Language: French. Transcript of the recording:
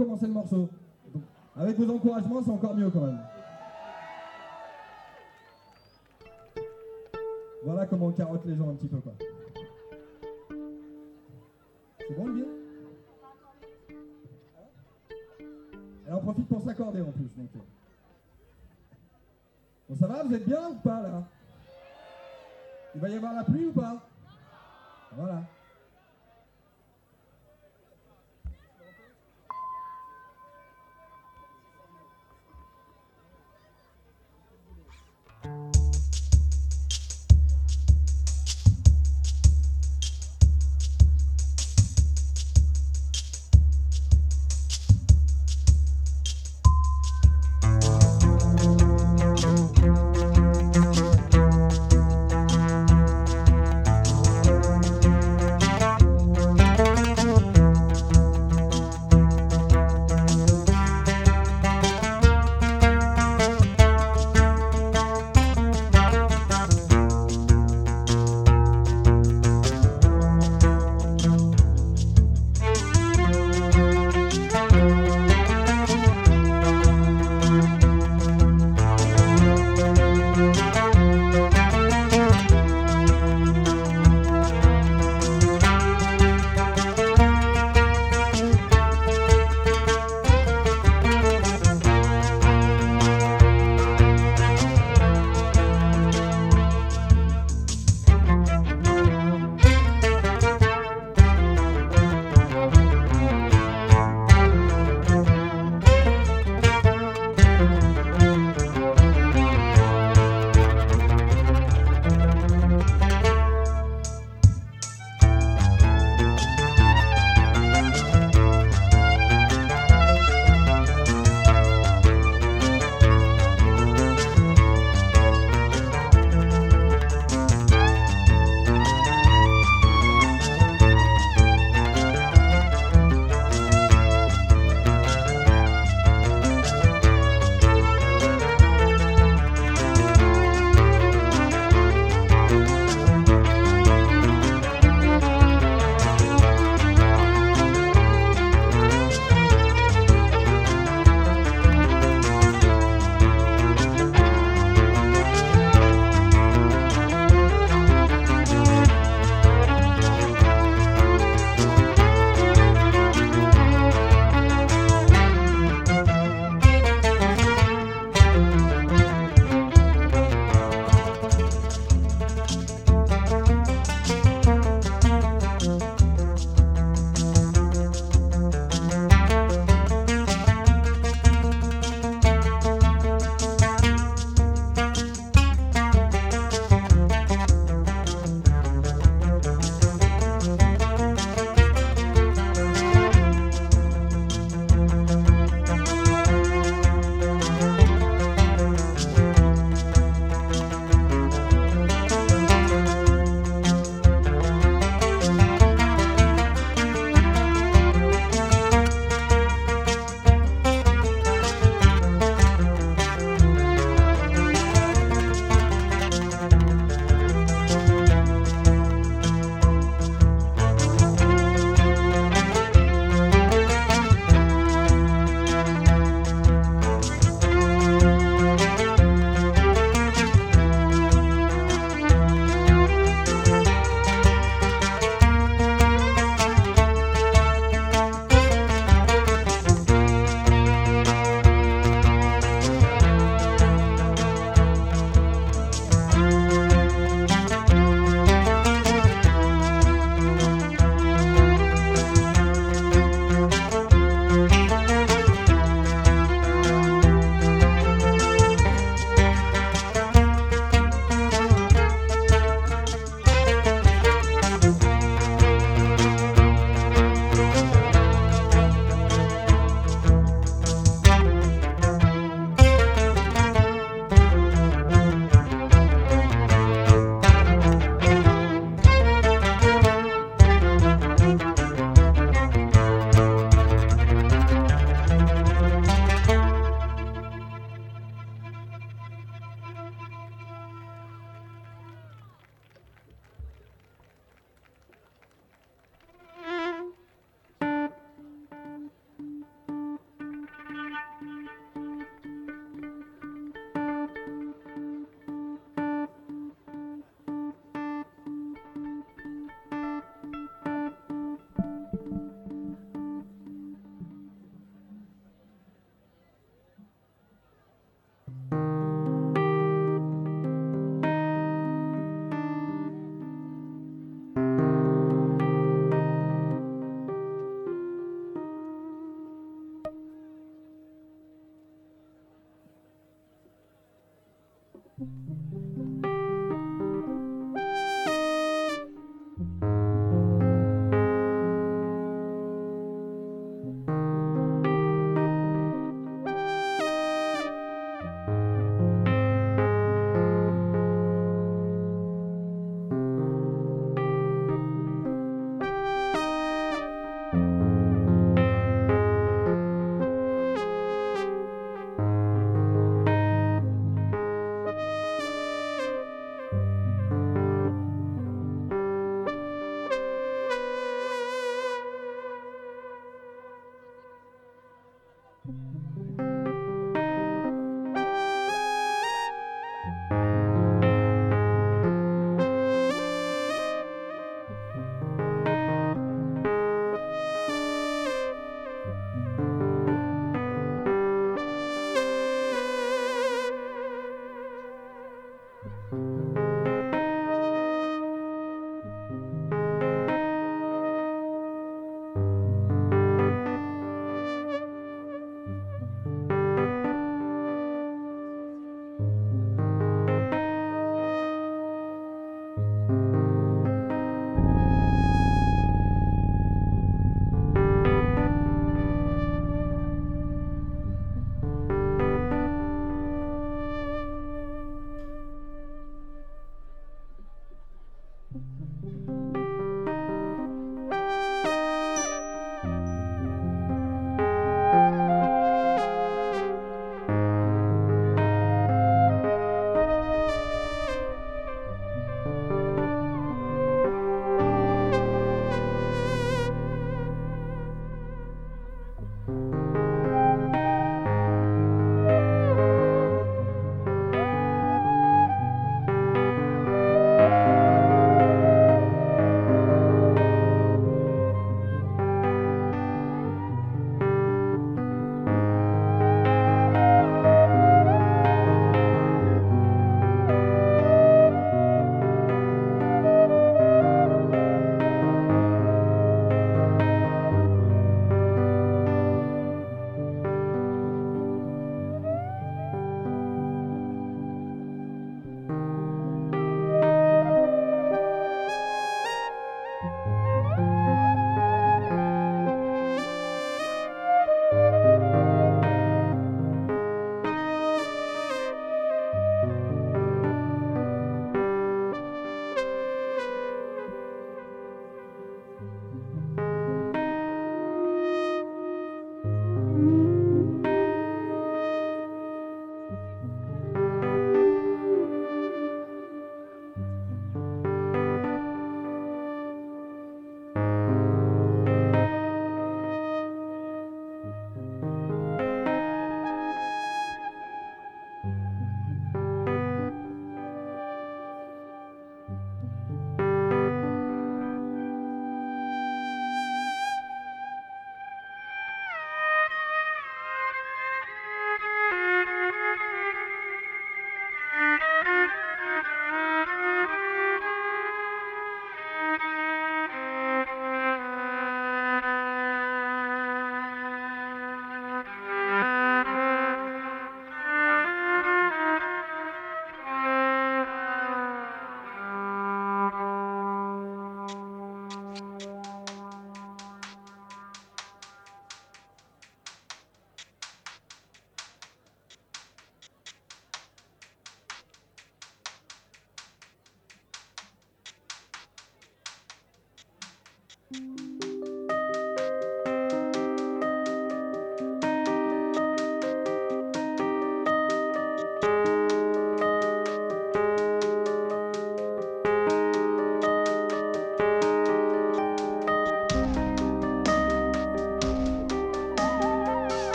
commencer le morceau. Avec vos encouragements, c'est encore mieux quand même. Voilà comment on carotte les gens un petit peu, quoi. C'est bon, le bien Elle en profite pour s'accorder en plus. Euh. Bon, ça va Vous êtes bien ou pas, là? Il va y avoir la pluie ou pas? Voilà.